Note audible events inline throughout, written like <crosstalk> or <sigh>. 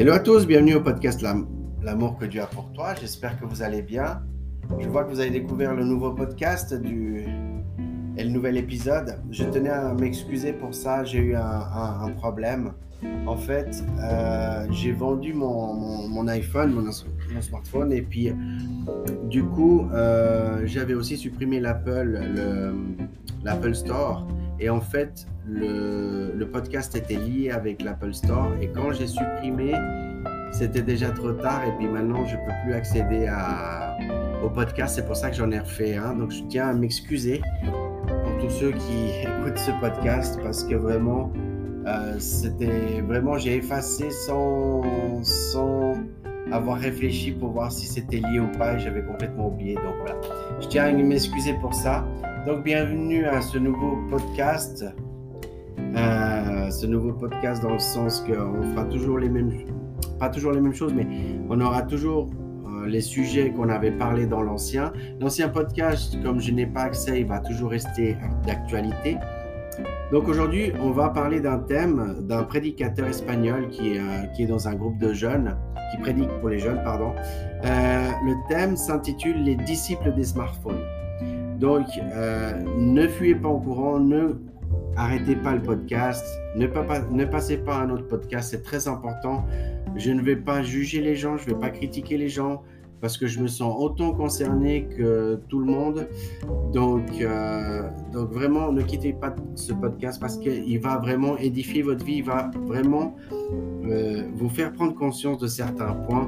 Hello à tous, bienvenue au podcast L'amour que Dieu a pour toi. J'espère que vous allez bien. Je vois que vous avez découvert le nouveau podcast et le nouvel épisode. Je tenais à m'excuser pour ça, j'ai eu un, problème. En fait, euh, j'ai vendu mon, iPhone, mon, smartphone, et puis du coup, euh, j'avais aussi supprimé l'Apple, l'Apple Store. Et en fait, le, podcast était lié avec l'Apple Store. Et quand j'ai supprimé, c'était déjà trop tard. Et puis maintenant, je ne peux plus accéder au podcast. C'est pour ça que j'en ai refait. Donc, je tiens à m'excuser pour tous ceux qui <laughs> écoutent ce podcast parce que vraiment, euh, c'était vraiment, j'ai effacé sans, sans avoir réfléchi pour voir si c'était lié ou pas. J'avais complètement oublié. Donc voilà. Je tiens à m'excuser pour ça. Donc bienvenue à ce nouveau podcast. Euh, ce nouveau podcast dans le sens qu'on fera toujours les mêmes, pas toujours les mêmes choses, mais on aura toujours euh, les sujets qu'on avait parlé dans l'ancien. L'ancien podcast, comme je n'ai pas accès, il va toujours rester d'actualité. Donc aujourd'hui, on va parler d'un thème d'un prédicateur espagnol qui est, euh, dans un groupe de jeunes, qui prédique pour les jeunes, pardon. le thème s'intitule Les disciples des smartphones. Donc, ne fuyez pas au courant, ne arrêtez pas le podcast, ne, passez pas à un autre podcast, c'est très important. Je ne vais pas juger les gens, je ne vais pas critiquer les gens parce que je me sens autant concerné que tout le monde. Donc, euh, vraiment, ne quittez pas ce podcast parce qu'il va vraiment édifier votre vie, il va vraiment euh, vous faire prendre conscience de certains points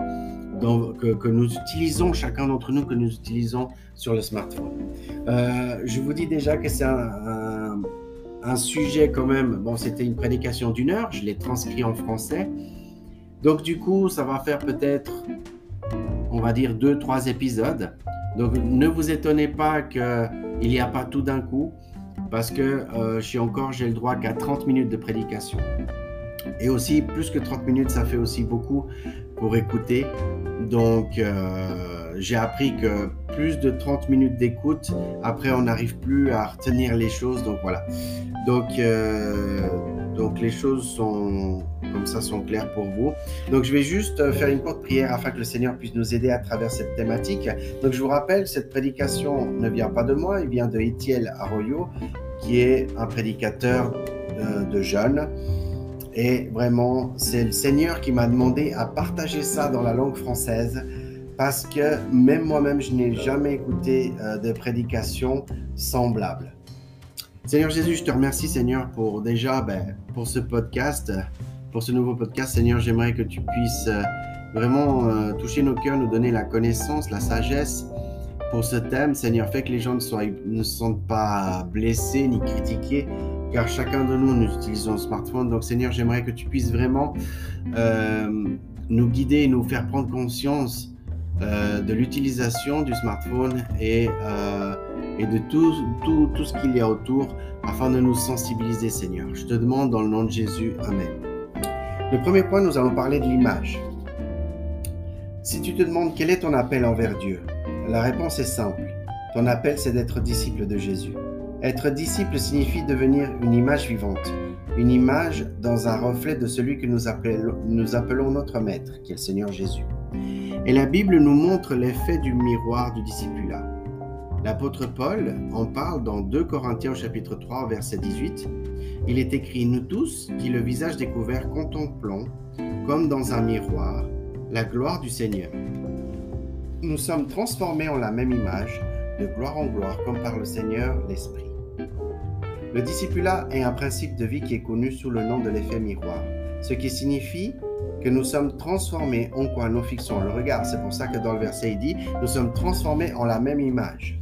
que, nous utilisons, chacun d'entre nous, que nous utilisons sur le smartphone. Euh, je vous dis déjà que c'est un, sujet quand même, bon, c'était une prédication d'une heure, je l'ai transcrit en français. Donc du coup, ça va faire peut-être, on va dire, deux, trois épisodes. Donc ne vous étonnez pas qu'il n'y a pas tout d'un coup, parce que euh, je suis encore, j'ai le droit qu'à 30 minutes de prédication. Et aussi, plus que 30 minutes, ça fait aussi beaucoup pour écouter. Donc, euh, j'ai appris que plus de 30 minutes d'écoute, après, on n'arrive plus à retenir les choses. Donc, voilà. Donc, euh, donc, les choses sont comme ça, sont claires pour vous. Donc, je vais juste faire une courte prière afin que le Seigneur puisse nous aider à travers cette thématique. Donc, je vous rappelle, cette prédication ne vient pas de moi, elle vient de Etiel Arroyo, qui est un prédicateur de, de jeunes et vraiment, c'est le Seigneur qui m'a demandé à partager ça dans la langue française parce que même moi-même, je n'ai jamais écouté euh, de prédication semblable. Seigneur Jésus, je te remercie, Seigneur, pour déjà, ben, pour ce podcast, pour ce nouveau podcast. Seigneur, j'aimerais que tu puisses euh, vraiment euh, toucher nos cœurs, nous donner la connaissance, la sagesse pour ce thème. Seigneur, fais que les gens ne, soient, ne se sentent pas blessés ni critiqués, car chacun de nous, nous utilisons un smartphone. Donc Seigneur, j'aimerais que tu puisses vraiment euh, nous guider et nous faire prendre conscience euh, de l'utilisation du smartphone et, euh, de tout, ce qu'il y a autour afin de nous sensibiliser, Seigneur. Je te demande dans le nom de Jésus, Amen. Le premier point, nous allons parler de l'image. Si tu te demandes quel est ton appel envers Dieu, la réponse est simple. Ton appel, c'est d'être disciple de Jésus. Être disciple signifie devenir une image vivante, une image dans un reflet de celui que nous appelons, notre Maître, qui est le Seigneur Jésus. Et la Bible nous montre l'effet du miroir du discipulat. L'apôtre Paul en parle dans 2 Corinthiens chapitre 3 verset 18. Il est écrit Nous tous, qui le visage découvert contemplons, comme dans un miroir, la gloire du Seigneur. Nous sommes transformés en la même image, de gloire en gloire, comme par le Seigneur l'Esprit. Le discipulat est un principe de vie qui est connu sous le nom de l'effet miroir, ce qui signifie que nous sommes transformés en quoi nous fixons le regard. C'est pour ça que dans le verset il dit, nous sommes transformés en la même image.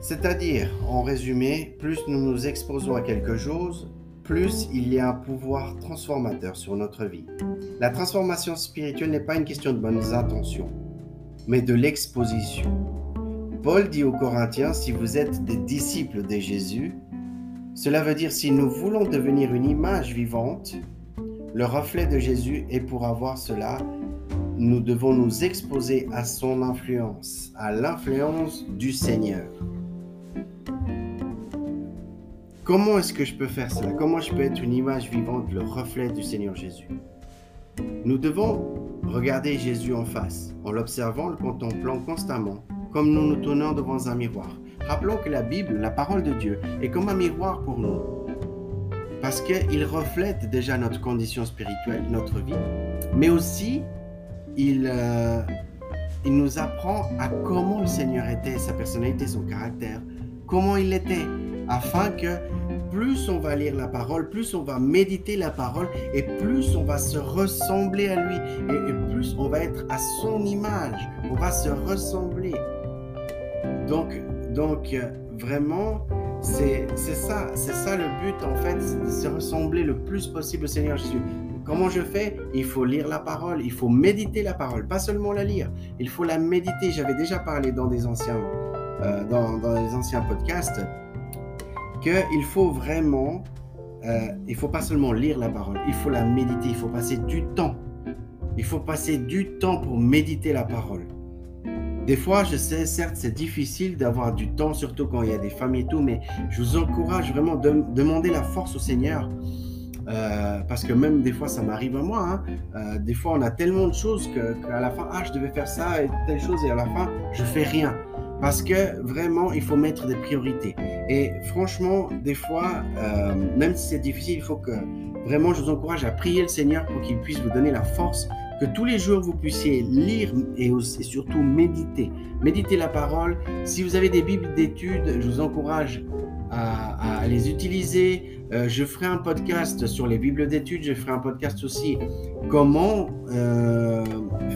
C'est-à-dire, en résumé, plus nous nous exposons à quelque chose, plus il y a un pouvoir transformateur sur notre vie. La transformation spirituelle n'est pas une question de bonnes intentions, mais de l'exposition. Paul dit aux Corinthiens, si vous êtes des disciples de Jésus, cela veut dire si nous voulons devenir une image vivante, le reflet de Jésus, et pour avoir cela, nous devons nous exposer à son influence, à l'influence du Seigneur. Comment est-ce que je peux faire cela? Comment je peux être une image vivante, le reflet du Seigneur Jésus? Nous devons regarder Jésus en face, en l'observant, le contemplant constamment, comme nous nous tournons devant un miroir. Rappelons que la Bible, la parole de Dieu, est comme un miroir pour nous. Parce qu'il reflète déjà notre condition spirituelle, notre vie, mais aussi il, euh, il nous apprend à comment le Seigneur était, sa personnalité, son caractère, comment il était, afin que plus on va lire la parole, plus on va méditer la parole et plus on va se ressembler à lui et, plus on va être à son image, on va se ressembler. Donc, donc vraiment, c'est ça, c'est ça le but en fait, de se ressembler le plus possible au Seigneur Jésus. Comment je fais? Il faut lire la parole, il faut méditer la parole, pas seulement la lire, il faut la méditer. J'avais déjà parlé dans des anciens, euh, dans, anciens podcasts qu'il faut vraiment, euh, il faut pas seulement lire la parole, il faut la méditer, il faut passer du temps. Il faut passer du temps pour méditer la parole. Des fois, je sais, certes, c'est difficile d'avoir du temps, surtout quand il y a des familles et tout, mais je vous encourage vraiment de demander la force au Seigneur. Euh, parce que même des fois, ça m'arrive à moi. Hein. Euh, des fois, on a tellement de choses qu'à la fin, ah, je devais faire ça et telle chose, et à la fin, je fais rien. Parce que vraiment, il faut mettre des priorités. Et franchement, des fois, euh, même si c'est difficile, il faut que vraiment, je vous encourage à prier le Seigneur pour qu'il puisse vous donner la force que tous les jours vous puissiez lire et, surtout méditer. Méditer la parole. Si vous avez des bibles d'études, je vous encourage à, les utiliser. Euh, je ferai un podcast sur les bibles d'études. Je ferai un podcast aussi comment euh,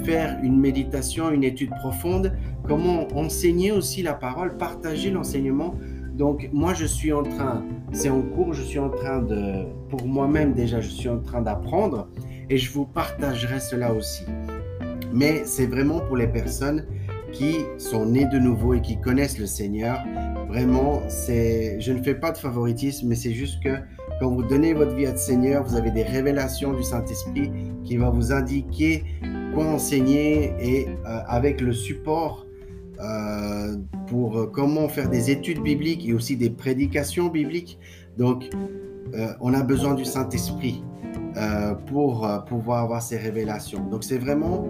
faire une méditation, une étude profonde comment enseigner aussi la parole, partager l'enseignement. Donc moi, je suis en train, c'est en cours, je suis en train de, pour moi-même déjà, je suis en train d'apprendre et je vous partagerai cela aussi. Mais c'est vraiment pour les personnes qui sont nées de nouveau et qui connaissent le Seigneur. Vraiment, c'est, je ne fais pas de favoritisme, mais c'est juste que quand vous donnez votre vie à le Seigneur, vous avez des révélations du Saint-Esprit qui va vous indiquer quoi enseigner et euh, avec le support euh, pour comment faire des études bibliques et aussi des prédications bibliques. Donc, euh, on a besoin du Saint-Esprit euh, pour pouvoir avoir ces révélations. Donc, c'est vraiment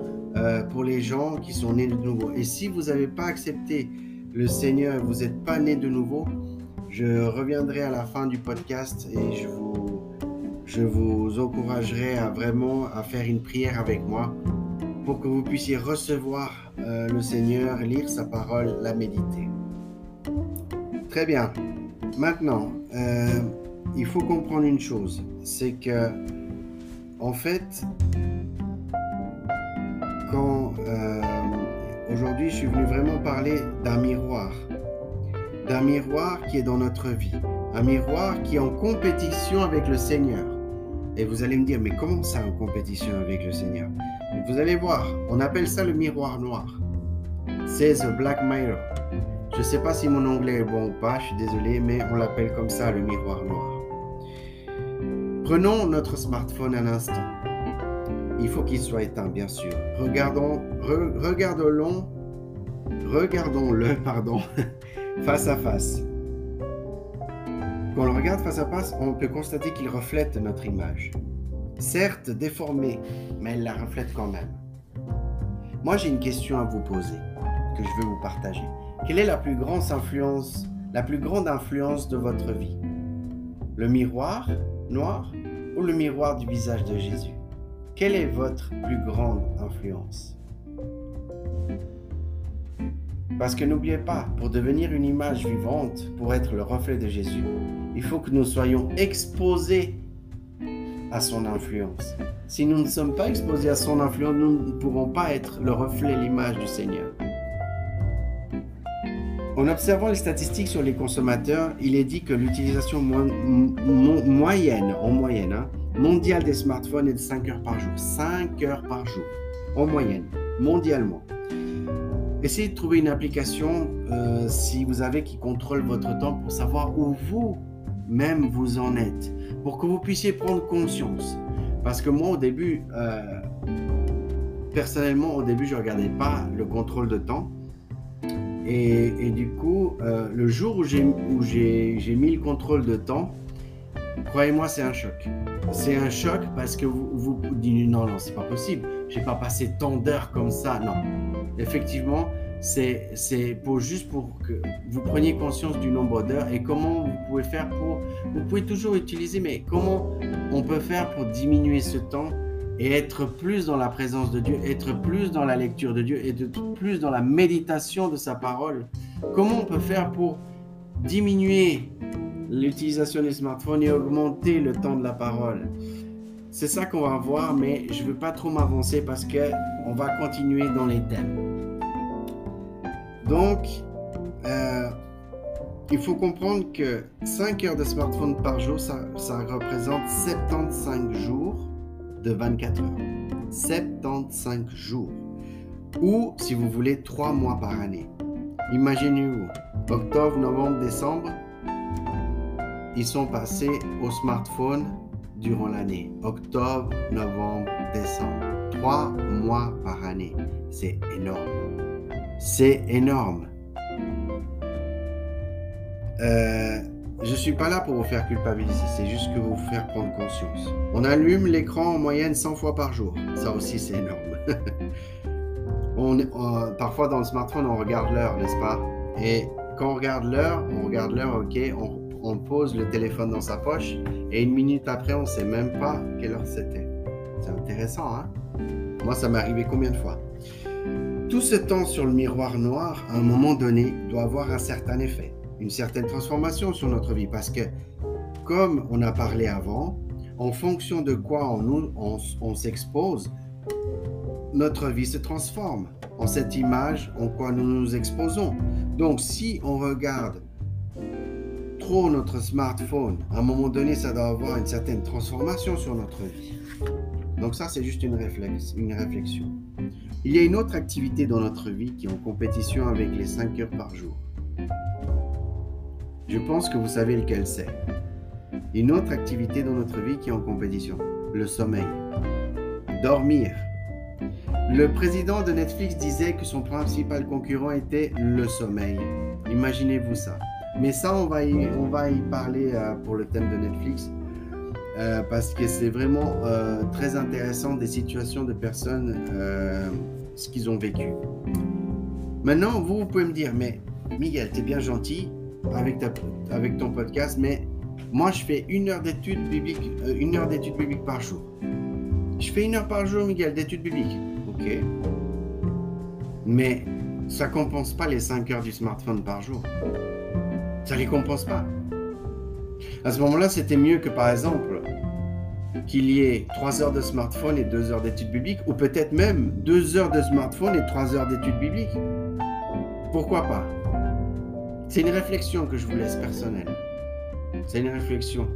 pour les gens qui sont nés de nouveau. Et si vous n'avez pas accepté le Seigneur, vous n'êtes pas né de nouveau, je reviendrai à la fin du podcast et je vous, je encouragerai à vraiment à faire une prière avec moi pour que vous puissiez recevoir euh, le Seigneur, lire sa parole, la méditer. Très bien. Maintenant, euh, il faut comprendre une chose, c'est que, en fait, quand euh, aujourd'hui je suis venu vraiment parler d'un miroir, d'un miroir qui est dans notre vie, un miroir qui est en compétition avec le Seigneur. Et vous allez me dire, mais comment ça en compétition avec le Seigneur? Vous allez voir, on appelle ça le miroir noir. C'est The Black Mirror. Je ne sais pas si mon anglais est bon ou pas, je suis désolé, mais on l'appelle comme ça le miroir noir. Prenons notre smartphone un instant. Il faut qu'il soit éteint, bien sûr. Regardons, regardons, regardons-le, pardon, <laughs> face à face. Quand on le regarde face à face, on peut constater qu'il reflète notre image. Certes déformée, mais elle la reflète quand même. Moi, j'ai une question à vous poser, que je veux vous partager. Quelle est la plus grande influence, la plus grande influence de votre vie? Le miroir noir ou le miroir du visage de Jésus? Quelle est votre plus grande influence? Parce que n'oubliez pas, pour devenir une image vivante, pour être le reflet de Jésus, il faut que nous soyons exposés à son influence. Si nous ne sommes pas exposés à son influence, nous ne pourrons pas être le reflet, l'image du Seigneur. En observant les statistiques sur les consommateurs, il est dit que l'utilisation moyenne, en moyenne, hein, mondiale des smartphones est de 5 heures par jour. 5 heures par jour, en moyenne, mondialement. Essayez de trouver une application, euh, si vous avez, qui contrôle votre temps pour savoir où vous-même vous en êtes, pour que vous puissiez prendre conscience. Parce que moi, au début, euh, personnellement, au début, je ne regardais pas le contrôle de temps. Et, du coup, euh, le jour où j'ai mis le contrôle de temps, Croyez-moi, c'est un choc. C'est un choc parce que vous dites non, non, c'est pas possible. J'ai pas passé tant d'heures comme ça. Non. Effectivement, c'est pour juste pour que vous preniez conscience du nombre d'heures et comment vous pouvez faire pour. Vous pouvez toujours utiliser, mais comment on peut faire pour diminuer ce temps et être plus dans la présence de Dieu, être plus dans la lecture de Dieu être plus dans la méditation de sa parole. Comment on peut faire pour diminuer l'utilisation des smartphones et augmenter le temps de la parole? C'est ça qu'on va voir, mais je ne veux pas trop m'avancer parce que on va continuer dans les thèmes. Donc, euh, il faut comprendre que 5 heures de smartphone par jour, ça représente 75 jours de 24 heures. 75 jours. Ou, si vous voulez, 3 mois par année. Imaginez-vous, octobre, novembre, décembre, ils sont passés au smartphone durant l'année. Octobre, novembre, décembre. 3 mois par année. C'est énorme. C'est énorme. Euh, je ne suis pas là pour vous faire culpabiliser, c'est juste que vous faire prendre conscience. On allume l'écran en moyenne 100 fois par jour. Ça aussi, c'est énorme. <laughs> on, parfois, dans le smartphone, on regarde l'heure, n'est-ce pas? Et quand on regarde l'heure, on regarde l'heure, ok, on, on, pose le téléphone dans sa poche et une minute après, on ne sait même pas quelle heure c'était. C'est intéressant, hein? Moi, ça m'est arrivé combien de fois? Tout ce temps sur le miroir noir, à un moment donné, doit avoir un certain effet une certaine transformation sur notre vie parce que, comme on a parlé avant, en fonction de quoi on, s'expose, notre vie se transforme en cette image en quoi nous nous exposons. Donc si on regarde trop notre smartphone, à un moment donné, ça doit avoir une certaine transformation sur notre vie. Donc ça, c'est juste une, une réflexion. Il y a une autre activité dans notre vie qui est en compétition avec les 5 heures par jour. Je pense que vous savez lequel c'est. Une autre activité dans notre vie qui est en compétition, le sommeil. Dormir. Le président de Netflix disait que son principal concurrent était le sommeil. Imaginez-vous ça. Mais ça, on va y, on va y parler euh, pour le thème de Netflix. Euh, parce que c'est vraiment euh, très intéressant des situations de personnes, ce qu'ils ont vécu. Maintenant, vous, vous pouvez me dire, mais Miguel, t'es bien gentil, avec, ton podcast, mais moi, je fais une heure d'études bibliques, euh, une heure d'études bibliques par jour. Je fais une heure par jour, Miguel, d'études bibliques. Ok. Mais ça compense pas les 5 heures du smartphone par jour. Ça les compense pas. À ce moment-là, c'était mieux que par exemple qu'il y ait 3 heures de smartphone et 2 heures d'études bibliques, ou peut-être même 2 heures de smartphone et 3 heures d'études bibliques. Pourquoi pas? C'est une réflexion que je vous laisse personnelle. C'est une réflexion.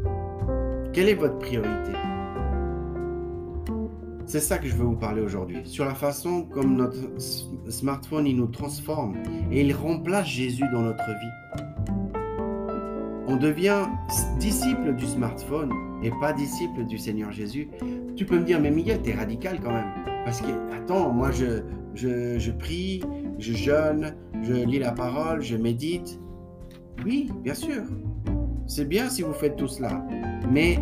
Quelle est votre priorité? C'est ça que je veux vous parler aujourd'hui. Sur la façon comme notre smartphone, il nous transforme et il remplace Jésus dans notre vie. On devient disciple du smartphone et pas disciple du Seigneur Jésus. Tu peux me dire, mais Miguel, t'es radical quand même. Parce que, attends, moi je, je, je prie, je jeûne, je lis la parole, je médite. Oui, bien sûr. C'est bien si vous faites tout cela. Mais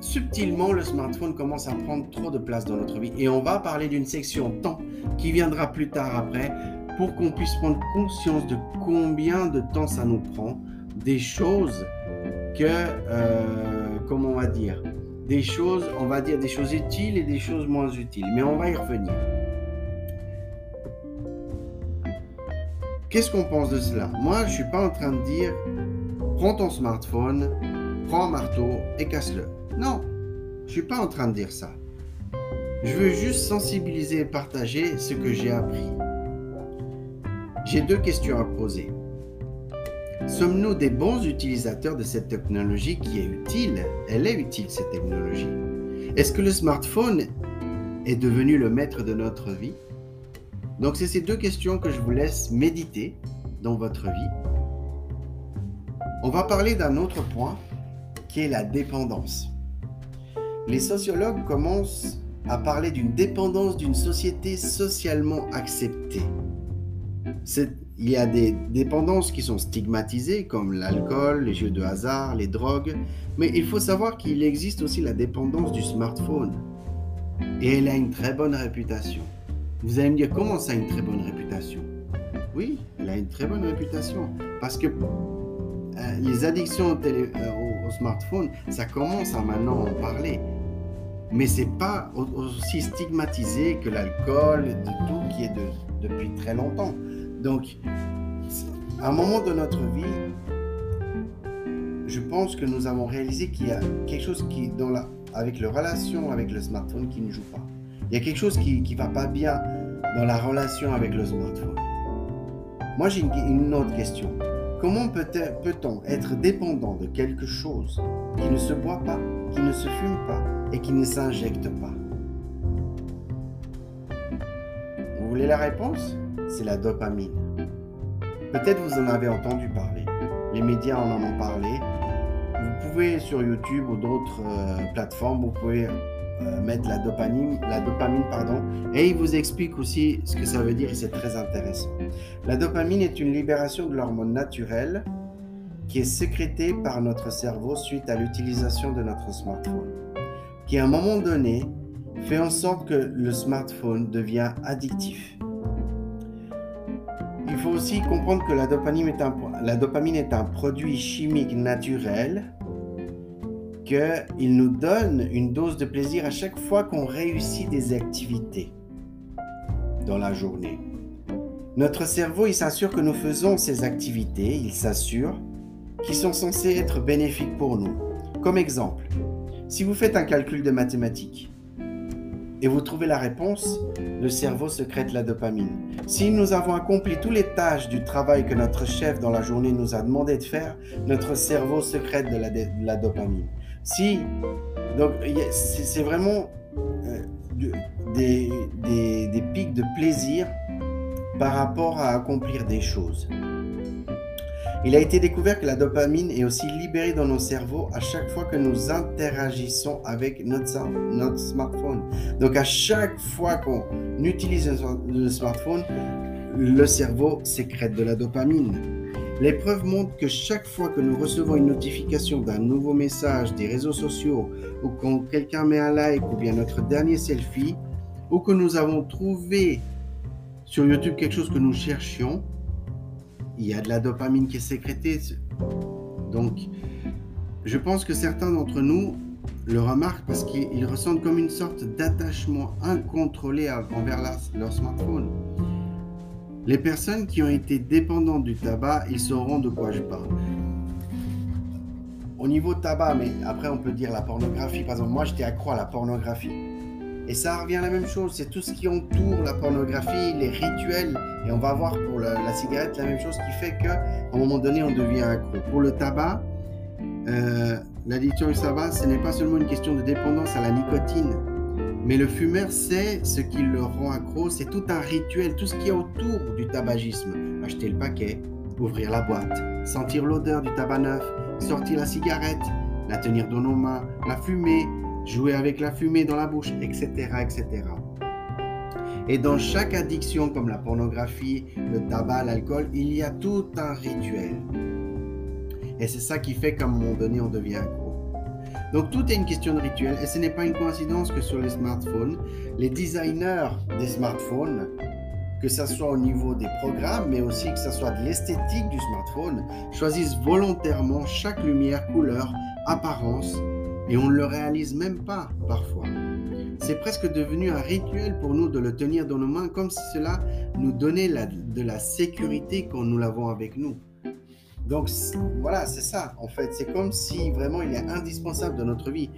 subtilement, le smartphone commence à prendre trop de place dans notre vie. Et on va parler d'une section temps qui viendra plus tard après pour qu'on puisse prendre conscience de combien de temps ça nous prend, des choses que, euh, comment on va dire, des choses, on va dire des choses utiles et des choses moins utiles. Mais on va y revenir. Qu'est-ce qu'on pense de cela? Moi, je ne suis pas en train de dire prends ton smartphone, prends un marteau et casse-le. Non, je ne suis pas en train de dire ça. Je veux juste sensibiliser et partager ce que j'ai appris. J'ai deux questions à poser. Sommes-nous des bons utilisateurs de cette technologie qui est utile? Elle est utile, cette technologie. Est-ce que le smartphone est devenu le maître de notre vie? Donc c'est ces deux questions que je vous laisse méditer dans votre vie. On va parler d'un autre point qui est la dépendance. Les sociologues commencent à parler d'une dépendance d'une société socialement acceptée. il y a des dépendances qui sont stigmatisées, comme l'alcool, les jeux de hasard, les drogues, mais il faut savoir qu'il existe aussi la dépendance du smartphone. Et elle a une très bonne réputation. Vous allez me dire, comment ça a une très bonne réputation? Oui, elle a une très bonne réputation. Parce que euh, les addictions euh, au, smartphone, ça commence à maintenant en parler. Mais c'est pas aussi stigmatisé que l'alcool, de tout qui est de, depuis très longtemps. Donc, à un moment de notre vie, je pense que nous avons réalisé qu'il y a quelque chose qui, avec la relation avec le smartphone, qui ne joue pas. Il y a quelque chose qui ne va pas bien dans la relation avec le smartphone. Moi, j'ai une, autre question. Comment peut-on être dépendant de quelque chose qui ne se boit pas, qui ne se fume pas et qui ne s'injecte pas? Vous voulez la réponse? C'est la dopamine. Peut-être vous en avez entendu parler. Les médias en ont parlé. Vous pouvez sur YouTube ou d'autres euh, plateformes, vous pouvez euh, mettre la dopamine, la dopamine pardon, et il vous explique aussi ce que ça veut dire et c'est très intéressant. La dopamine est une libération de l'hormone naturelle qui est sécrétée par notre cerveau suite à l'utilisation de notre smartphone, qui à un moment donné fait en sorte que le smartphone devient addictif. Il faut aussi comprendre que la dopamine est un, la dopamine est un produit chimique naturel qu'il nous donne une dose de plaisir à chaque fois qu'on réussit des activités dans la journée. Notre cerveau, il s'assure que nous faisons ces activités, il s'assure qu'ils sont censés être bénéfiques pour nous. Comme exemple, si vous faites un calcul de mathématiques et vous trouvez la réponse, le cerveau secrète la dopamine. Si nous avons accompli toutes les tâches du travail que notre chef dans la journée nous a demandé de faire, notre cerveau secrète de la, de la dopamine. Si, donc c'est vraiment euh, des, pics de plaisir par rapport à accomplir des choses. Il a été découvert que la dopamine est aussi libérée dans nos cerveaux à chaque fois que nous interagissons avec notre, notre smartphone. Donc à chaque fois qu'on utilise le smartphone, le cerveau sécrète de la dopamine. Les preuves montrent que chaque fois que nous recevons une notification d'un nouveau message des réseaux sociaux, ou quand quelqu'un met un like, ou bien notre dernier selfie, ou que nous avons trouvé sur YouTube quelque chose que nous cherchions, il y a de la dopamine qui est sécrétée. Donc, je pense que certains d'entre nous le remarquent parce qu'ils ressentent comme une sorte d'attachement incontrôlé envers leur smartphone. Les personnes qui ont été dépendantes du tabac, ils sauront de quoi je parle. Au niveau tabac, mais après on peut dire la pornographie. Par exemple, moi j'étais accro à la pornographie. Et ça revient à la même chose, c'est tout ce qui entoure la pornographie, les rituels. Et on va voir pour la, cigarette la même chose qui fait qu'à un moment donné on devient accro. Pour le tabac, euh, l'addiction au tabac, ce n'est pas seulement une question de dépendance à la nicotine, mais le fumeur sait ce qui le rend accro, c'est tout un rituel, tout ce qui est autour du tabagisme. Acheter le paquet, ouvrir la boîte, sentir l'odeur du tabac neuf, sortir la cigarette, la tenir dans nos mains, la fumer, jouer avec la fumée dans la bouche, etc. etc. Et dans chaque addiction comme la pornographie, le tabac, l'alcool, il y a tout un rituel. Et c'est ça qui fait qu'à un moment donné, on devient. Donc tout est une question de rituel et ce n'est pas une coïncidence que sur les smartphones, les designers des smartphones, que ce soit au niveau des programmes, mais aussi que ce soit de l'esthétique du smartphone, choisissent volontairement chaque lumière, couleur, apparence, et on ne le réalise même pas parfois. C'est presque devenu un rituel pour nous de le tenir dans nos mains, comme si cela nous donnait de la sécurité quand nous l'avons avec nous. Donc voilà, c'est ça en fait. C'est comme si vraiment il est indispensable dans notre vie.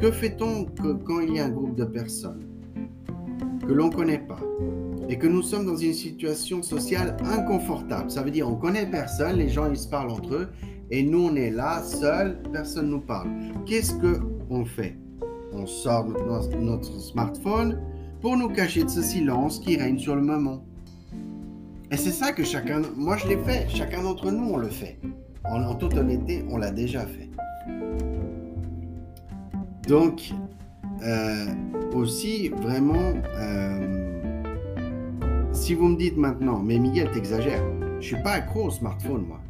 Que fait-on quand il y a un groupe de personnes que l'on ne connaît pas et que nous sommes dans une situation sociale inconfortable? Ça veut dire on connaît personne, les gens ils se parlent entre eux et nous on est là seul, personne nous parle. Qu'est-ce que on fait? On sort notre smartphone pour nous cacher de ce silence qui règne sur le moment. Et c'est ça que chacun, moi je l'ai fait, chacun d'entre nous on le fait. En, toute honnêteté, on l'a déjà fait. Donc, euh, aussi, vraiment, euh, si vous me dites maintenant, mais Miguel, t'exagères, je suis pas accro au smartphone, moi.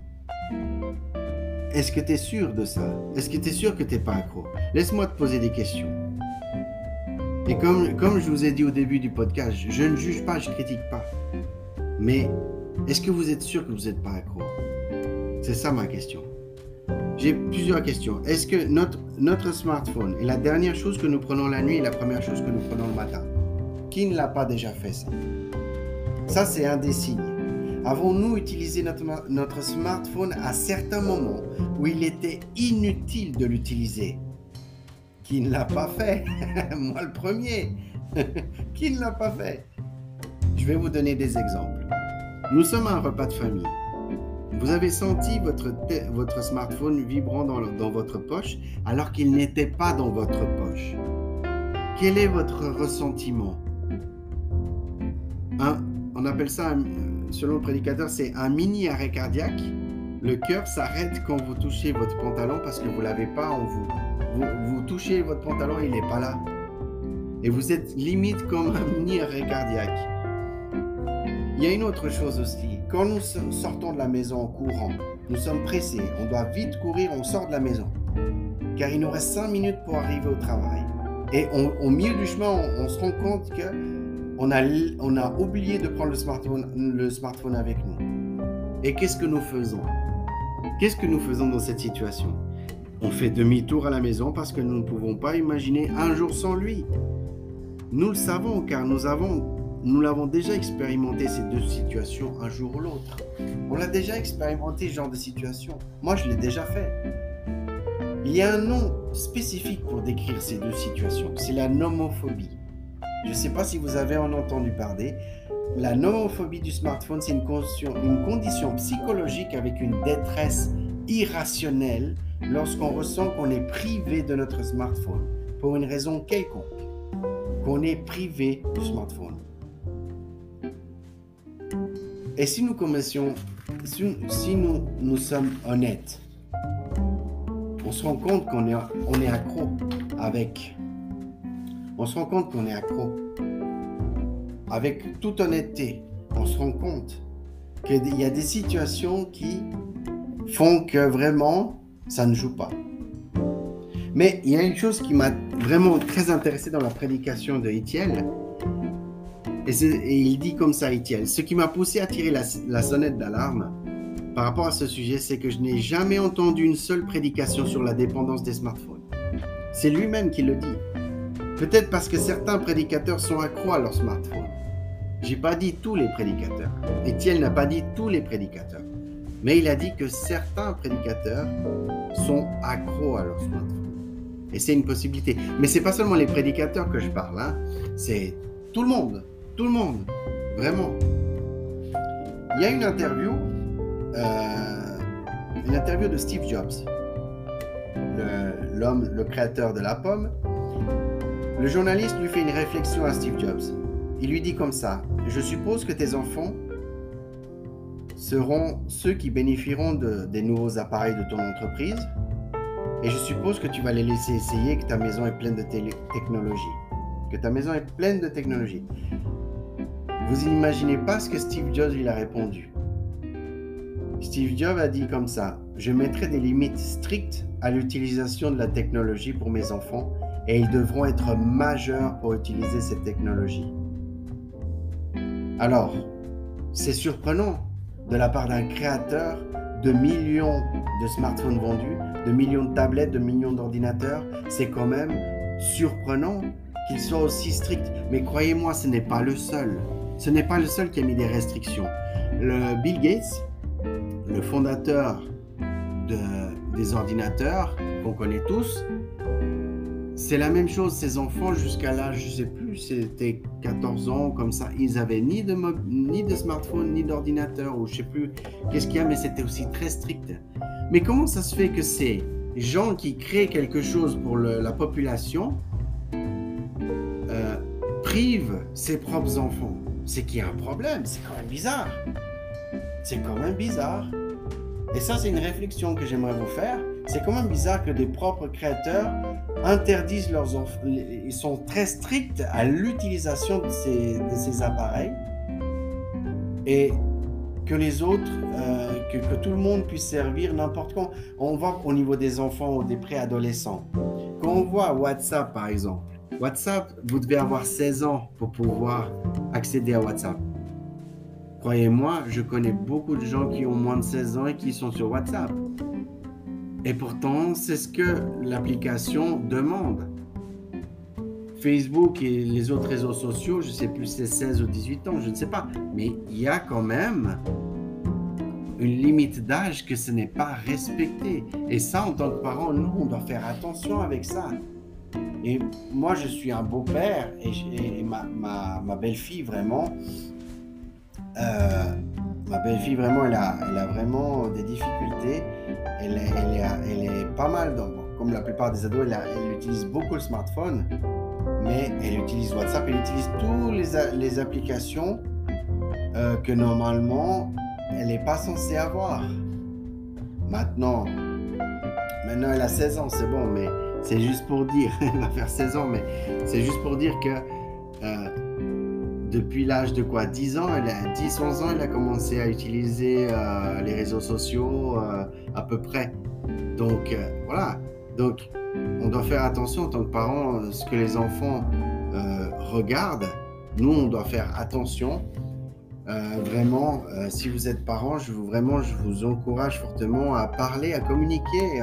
Est-ce que tu es sûr de ça? Est-ce que tu es sûr que tu pas accro? Laisse-moi te poser des questions. Et comme, comme je vous ai dit au début du podcast, je ne juge pas, je critique pas. Mais est-ce que vous êtes sûr que vous n'êtes pas accro? C'est ça ma question. J'ai plusieurs questions. Est-ce que notre, notre smartphone est la dernière chose que nous prenons la nuit et la première chose que nous prenons le matin? Qui ne l'a pas déjà fait ça? Ça, c'est un des signes. Avons-nous utilisé notre, notre smartphone à certains moments où il était inutile de l'utiliser? Qui ne l'a pas fait? <laughs> Moi le premier. <laughs> Qui ne l'a pas fait? Je vais vous donner des exemples. Nous sommes à un repas de famille. Vous avez senti votre, votre smartphone vibrant dans, dans votre poche alors qu'il n'était pas dans votre poche. Quel est votre ressentiment? On appelle ça, selon le prédicateur, c'est un mini arrêt cardiaque. Le cœur s'arrête quand vous touchez votre pantalon parce que vous ne l'avez pas en vous. vous. Vous touchez votre pantalon, il n'est pas là. Et vous êtes limite comme un mini arrêt cardiaque. Il y a une autre chose aussi quand nous sortons de la maison en courant, nous sommes pressés, on doit vite courir, on sort de la maison. Car il nous reste 5 minutes pour arriver au travail. Et au milieu du chemin, on, se rend compte que on a, oublié de prendre le smartphone avec nous. Et qu'est-ce que nous faisons? Qu'est-ce que nous faisons dans cette situation? On fait demi-tour à la maison parce que nous ne pouvons pas imaginer un jour sans lui. Nous le savons car nous avons nous l'avons déjà expérimenté ces deux situations un jour ou l'autre. On l'a déjà expérimenté ce genre de situation. Moi, je l'ai déjà fait. Il y a un nom spécifique pour décrire ces deux situations. C'est la nomophobie. Je ne sais pas si vous avez en entendu parler. La nomophobie du smartphone, c'est une une condition psychologique avec une détresse irrationnelle lorsqu'on ressent qu'on est privé de notre smartphone pour une raison quelconque. Qu'on est privé du smartphone. Et si nous commencions, si, nous, nous sommes honnêtes, on se rend compte qu'on est, on est accro avec. On se rend compte qu'on est accro. Avec toute honnêteté, on se rend compte qu'il y a des situations qui font que vraiment, ça ne joue pas. Mais il y a une chose qui m'a vraiment très intéressé dans la prédication de Etienne, et, il dit comme ça, Etienne, ce qui m'a poussé à tirer la, sonnette d'alarme par rapport à ce sujet, c'est que je n'ai jamais entendu une seule prédication sur la dépendance des smartphones. C'est lui-même qui le dit. Peut-être parce que certains prédicateurs sont accros à leur smartphone. J'ai pas dit tous les prédicateurs. Étienne n'a pas dit tous les prédicateurs. Mais il a dit que certains prédicateurs sont accros à leur smartphone. Et c'est une possibilité. Mais c'est pas seulement les prédicateurs que je parle, hein. c'est tout le monde. Tout le monde, vraiment. Il y a une interview, euh, une interview de Steve Jobs, l'homme, le, créateur de la pomme. Le journaliste lui fait une réflexion à Steve Jobs. Il lui dit comme ça, je suppose que tes enfants seront ceux qui bénéficieront des nouveaux appareils de ton entreprise. Et je suppose que tu vas les laisser essayer, que ta maison est pleine de technologie. Que ta maison est pleine de technologie. Vous n'imaginez pas ce que Steve Jobs a répondu. Steve Jobs a dit comme ça, je mettrai des limites strictes à l'utilisation de la technologie pour mes enfants et ils devront être majeurs pour utiliser cette technologie. Alors, c'est surprenant de la part d'un créateur de millions de smartphones vendus, de millions de tablettes, de millions d'ordinateurs. C'est quand même surprenant qu'il soit aussi strict. Mais croyez-moi, ce n'est pas le seul ce n'est pas le seul qui a mis des restrictions. Le Bill Gates, le fondateur des ordinateurs qu'on connaît tous, c'est la même chose. Ses enfants, jusqu'à l'âge, je ne sais plus, c'était 14 ans, comme ça, ils avaient ni de, ni de smartphone, ni d'ordinateur, ou je ne sais plus qu'est-ce qu'il y a, mais c'était aussi très strict. Mais comment ça se fait que ces gens qui créent quelque chose pour la population euh, privent ses propres enfants? C'est qu'il y a un problème. C'est quand même bizarre. C'est quand même bizarre. Et ça, c'est une réflexion que j'aimerais vous faire. C'est quand même bizarre que des propres créateurs interdisent leurs enfants. Ils sont très stricts à l'utilisation de ces, appareils. et que les autres, euh, que, que, tout le monde puisse servir n'importe quand. On voit au niveau des enfants ou des préadolescents. Quand on voit WhatsApp, par exemple, WhatsApp, vous devez avoir 16 ans pour pouvoir accéder à WhatsApp. Croyez-moi, je connais beaucoup de gens qui ont moins de 16 ans et qui sont sur WhatsApp. Et pourtant, c'est ce que l'application demande. Facebook et les autres réseaux sociaux, je ne sais plus si c'est 16 ou 18 ans, je ne sais pas. Mais il y a quand même une limite d'âge que ce n'est pas respecté. Et ça, en tant que parent, nous, on doit faire attention avec ça. Et moi, je suis un beau-père et, ma, ma, belle-fille, vraiment, euh, ma belle-fille, vraiment, elle a, elle a vraiment des difficultés. Elle, elle, elle est pas mal, dans, comme la plupart des ados, elle, elle utilise beaucoup le smartphone mais elle utilise WhatsApp, elle utilise toutes les, les applications euh, que normalement elle n'est pas censée avoir. Maintenant, maintenant elle a 16 ans, c'est bon, mais c'est juste pour dire, <laughs> elle va faire 16 ans, mais c'est juste pour dire que euh, depuis l'âge de quoi 10 ans, elle a 10, 11 ans, elle a commencé à utiliser euh, les réseaux sociaux à peu près. Donc voilà, donc on doit faire attention en tant que parents ce que les enfants euh, regardent. Nous, on doit faire attention. Euh, vraiment, euh, si vous êtes parent, je vous, vraiment, je vous encourage fortement à parler, à communiquer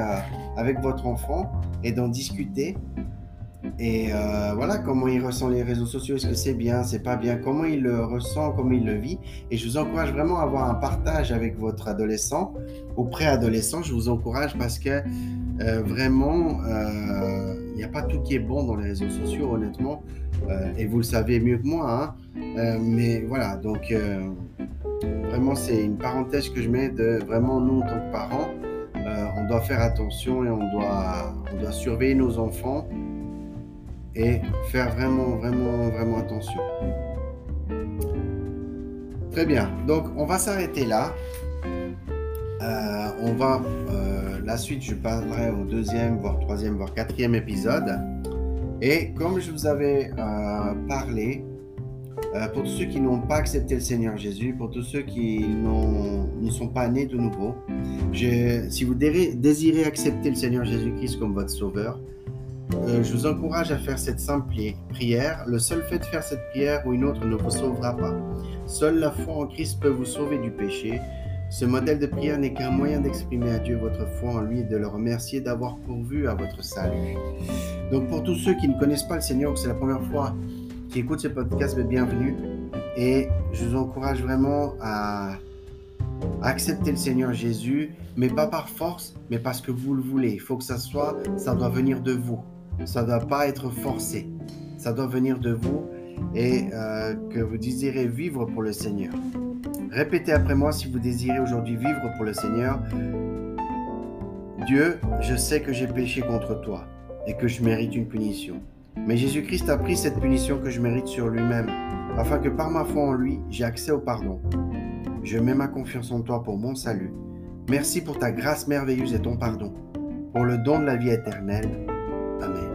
avec votre enfant et d'en discuter. Et voilà comment il ressent les réseaux sociaux. Est-ce que c'est bien, c'est pas bien? Comment il le ressent, comment il le vit? Et je vous encourage vraiment à avoir un partage avec votre adolescent ou préadolescent. Je vous encourage parce que euh, vraiment, euh, il n'y a pas tout qui est bon dans les réseaux sociaux, honnêtement. Euh, et vous le savez mieux que moi. Hein. mais voilà, donc vraiment, c'est une parenthèse que je mets de vraiment, nous, en tant que parents, on doit faire attention et on doit, on doit surveiller nos enfants et faire vraiment, vraiment, vraiment attention. Très bien, donc on va s'arrêter là. on va la suite, je parlerai au deuxième, voire troisième, voire quatrième épisode. Et comme je vous avais euh, parlé, euh, pour tous ceux qui n'ont pas accepté le Seigneur Jésus, pour tous ceux qui ne sont pas nés de nouveau, si vous désirez accepter le Seigneur Jésus-Christ comme votre sauveur, euh, je vous encourage à faire cette simple prière. Le seul fait de faire cette prière ou une autre ne vous sauvera pas. Seule la foi en Christ peut vous sauver du péché. Ce modèle de prière n'est qu'un moyen d'exprimer à Dieu votre foi en lui et de le remercier d'avoir pourvu à votre salut. Donc pour tous ceux qui ne connaissent pas le Seigneur, que c'est la première fois qui écoutent ce podcast, bienvenue. Et je vous encourage vraiment à accepter le Seigneur Jésus, mais pas par force, mais parce que vous le voulez. Il faut que ça soit, ça doit venir de vous. Ça ne doit pas être forcé. Ça doit venir de vous et euh, que vous désirez vivre pour le Seigneur. Répétez après moi si vous désirez aujourd'hui vivre pour le Seigneur. Dieu, je sais que j'ai péché contre toi et que je mérite une punition. Mais Jésus-Christ a pris cette punition que je mérite sur lui-même, afin que par ma foi en lui, j'ai accès au pardon. Je mets ma confiance en toi pour mon salut. Merci pour ta grâce merveilleuse et ton pardon, pour le don de la vie éternelle. Amen.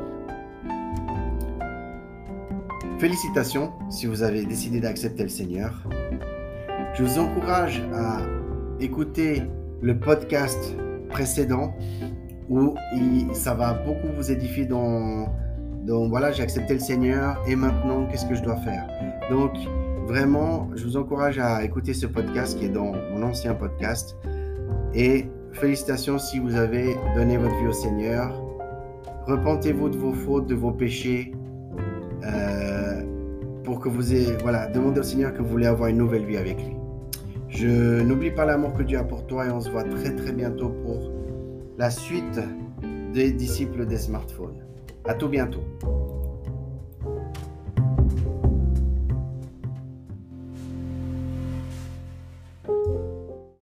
Félicitations si vous avez décidé d'accepter le Seigneur. Je vous encourage à écouter le podcast précédent où ça va beaucoup vous édifier dans, dans voilà, j'ai accepté le Seigneur et maintenant, qu'est-ce que je dois faire? Donc, vraiment, je vous encourage à écouter ce podcast qui est dans mon ancien podcast. Et félicitations si vous avez donné votre vie au Seigneur. Repentez-vous de vos fautes, de vos péchés. Euh, pour que vous ayez, voilà, demandez au Seigneur que vous voulez avoir une nouvelle vie avec lui. Je n'oublie pas l'amour que Dieu a pour toi et on se voit très très bientôt pour la suite des disciples des smartphones. À tout bientôt.